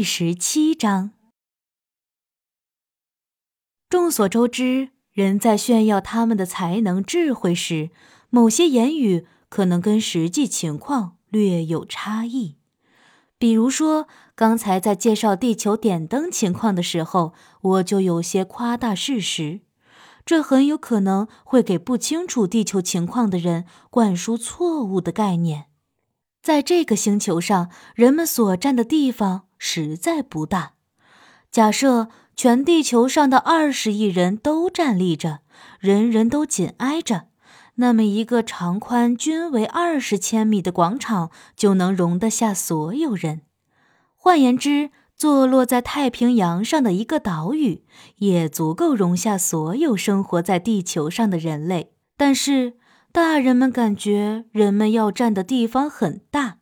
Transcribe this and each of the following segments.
第十七章。众所周知，人在炫耀他们的才能、智慧时，某些言语可能跟实际情况略有差异。比如说，刚才在介绍地球点灯情况的时候，我就有些夸大事实，这很有可能会给不清楚地球情况的人灌输错误的概念。在这个星球上，人们所占的地方实在不大。假设全地球上的二十亿人都站立着，人人都紧挨着，那么一个长宽均为二十千米的广场就能容得下所有人。换言之，坐落在太平洋上的一个岛屿也足够容下所有生活在地球上的人类。但是，大人们感觉人们要站的地方很大。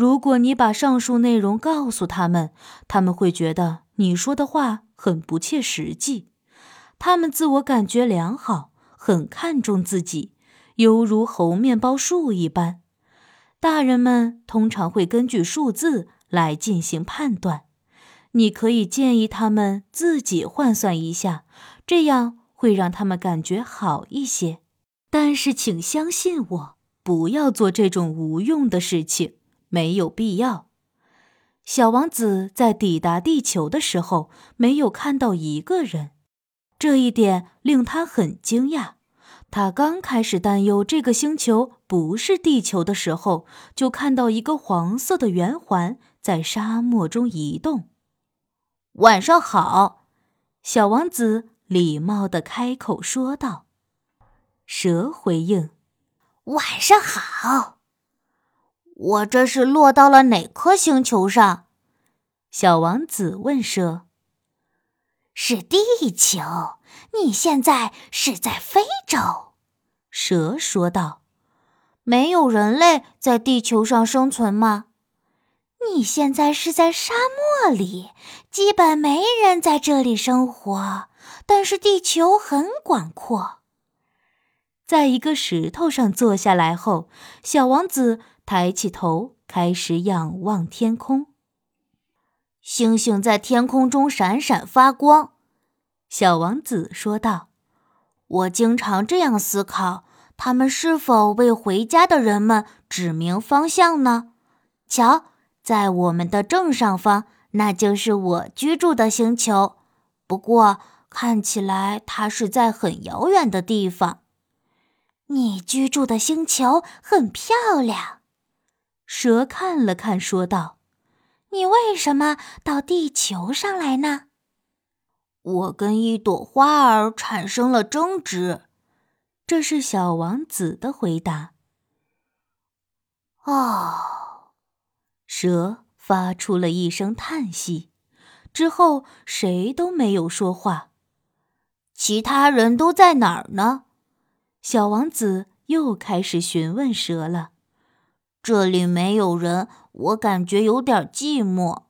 如果你把上述内容告诉他们，他们会觉得你说的话很不切实际。他们自我感觉良好，很看重自己，犹如猴面包树一般。大人们通常会根据数字来进行判断。你可以建议他们自己换算一下，这样会让他们感觉好一些。但是，请相信我，不要做这种无用的事情，没有必要。小王子在抵达地球的时候，没有看到一个人，这一点令他很惊讶。他刚开始担忧这个星球不是地球的时候，就看到一个黄色的圆环在沙漠中移动。晚上好，小王子礼貌地开口说道。蛇回应：“晚上好。”我这是落到了哪颗星球上？小王子问蛇。“是地球。你现在是在非洲。”蛇说道。“没有人类在地球上生存吗？”“你现在是在沙漠里，基本没人在这里生活。但是地球很广阔。”在一个石头上坐下来后，小王子抬起头，开始仰望天空。星星在天空中闪闪发光，小王子说道：“我经常这样思考，他们是否为回家的人们指明方向呢？瞧，在我们的正上方，那就是我居住的星球。不过，看起来它是在很遥远的地方。”你居住的星球很漂亮，蛇看了看，说道：“你为什么到地球上来呢？”我跟一朵花儿产生了争执，这是小王子的回答。哦，蛇发出了一声叹息，之后谁都没有说话。其他人都在哪儿呢？小王子又开始询问蛇了：“这里没有人，我感觉有点寂寞。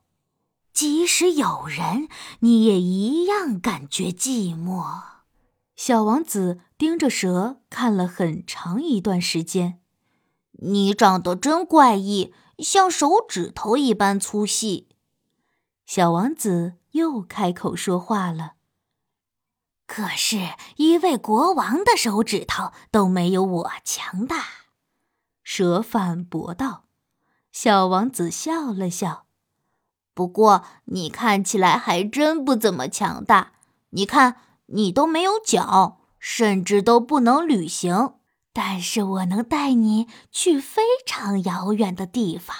即使有人，你也一样感觉寂寞。”小王子盯着蛇看了很长一段时间。“你长得真怪异，像手指头一般粗细。”小王子又开口说话了。可是，一位国王的手指头都没有我强大。”蛇反驳道。小王子笑了笑，“不过你看起来还真不怎么强大。你看，你都没有脚，甚至都不能旅行。但是我能带你去非常遥远的地方，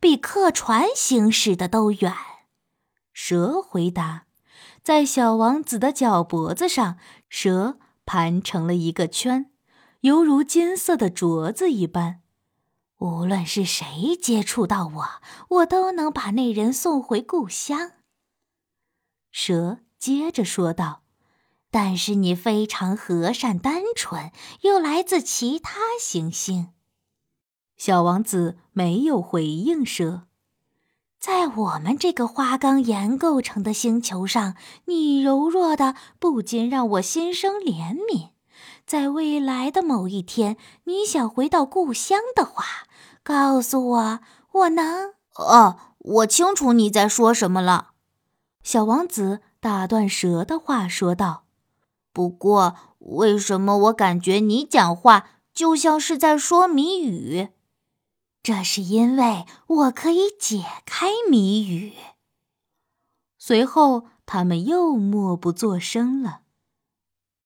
比客船行驶的都远。”蛇回答。在小王子的脚脖子上，蛇盘成了一个圈，犹如金色的镯子一般。无论是谁接触到我，我都能把那人送回故乡。蛇接着说道：“但是你非常和善、单纯，又来自其他行星。”小王子没有回应蛇。在我们这个花岗岩构成的星球上，你柔弱的不禁让我心生怜悯。在未来的某一天，你想回到故乡的话，告诉我，我能……哦，我清楚你在说什么了。”小王子打断蛇的话说道。“不过，为什么我感觉你讲话就像是在说谜语？”这是因为我可以解开谜语。随后，他们又默不作声了。